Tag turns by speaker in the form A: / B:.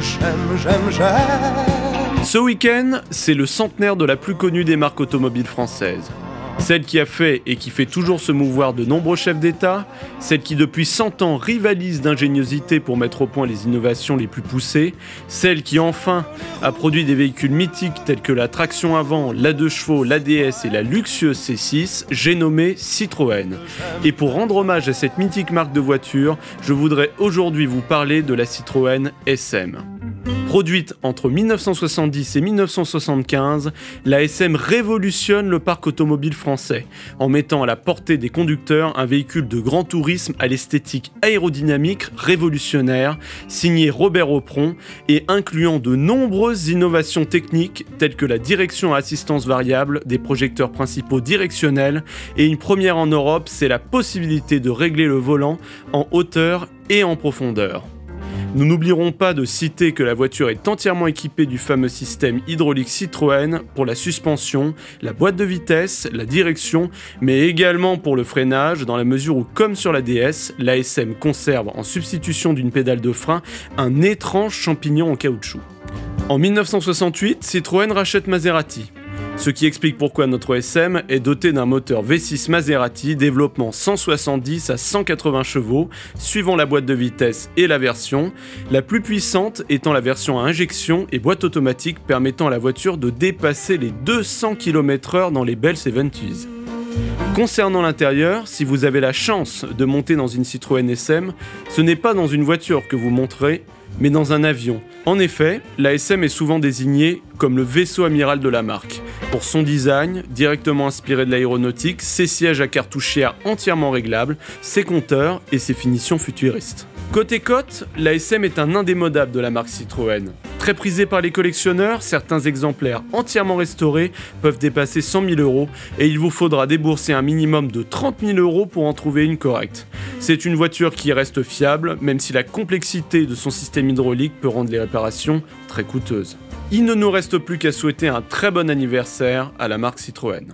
A: j'aime, j'aime, j'aime.
B: Ce week-end, c'est le centenaire de la plus connue des marques automobiles françaises. Celle qui a fait et qui fait toujours se mouvoir de nombreux chefs d'État, celle qui depuis 100 ans rivalise d'ingéniosité pour mettre au point les innovations les plus poussées, celle qui enfin a produit des véhicules mythiques tels que la traction avant, la 2 chevaux, l'ADS et la luxueuse C6, j'ai nommé Citroën. Et pour rendre hommage à cette mythique marque de voiture, je voudrais aujourd'hui vous parler de la Citroën SM. Produite entre 1970 et 1975, la SM révolutionne le parc automobile français en mettant à la portée des conducteurs un véhicule de grand tourisme à l'esthétique aérodynamique révolutionnaire, signé Robert Opron et incluant de nombreuses innovations techniques telles que la direction à assistance variable, des projecteurs principaux directionnels et une première en Europe, c'est la possibilité de régler le volant en hauteur et en profondeur. Nous n'oublierons pas de citer que la voiture est entièrement équipée du fameux système hydraulique Citroën pour la suspension, la boîte de vitesse, la direction, mais également pour le freinage, dans la mesure où, comme sur la DS, l'ASM conserve, en substitution d'une pédale de frein, un étrange champignon en caoutchouc. En 1968, Citroën rachète Maserati ce qui explique pourquoi notre SM est doté d'un moteur V6 Maserati développement 170 à 180 chevaux, suivant la boîte de vitesse et la version, la plus puissante étant la version à injection et boîte automatique permettant à la voiture de dépasser les 200 km/h dans les belles 70s. Concernant l'intérieur, si vous avez la chance de monter dans une Citroën SM, ce n'est pas dans une voiture que vous monterez, mais dans un avion. En effet, la SM est souvent désignée comme le vaisseau amiral de la marque. Pour son design, directement inspiré de l'aéronautique, ses sièges à cartouchière entièrement réglables, ses compteurs et ses finitions futuristes. Côté cote, la SM est un indémodable de la marque Citroën. Très prisé par les collectionneurs, certains exemplaires entièrement restaurés peuvent dépasser 100 000 euros et il vous faudra débourser un minimum de 30 000 euros pour en trouver une correcte. C'est une voiture qui reste fiable, même si la complexité de son système hydraulique peut rendre les réparations très coûteuses. Il ne nous reste plus qu'à souhaiter un très bon anniversaire à la marque Citroën.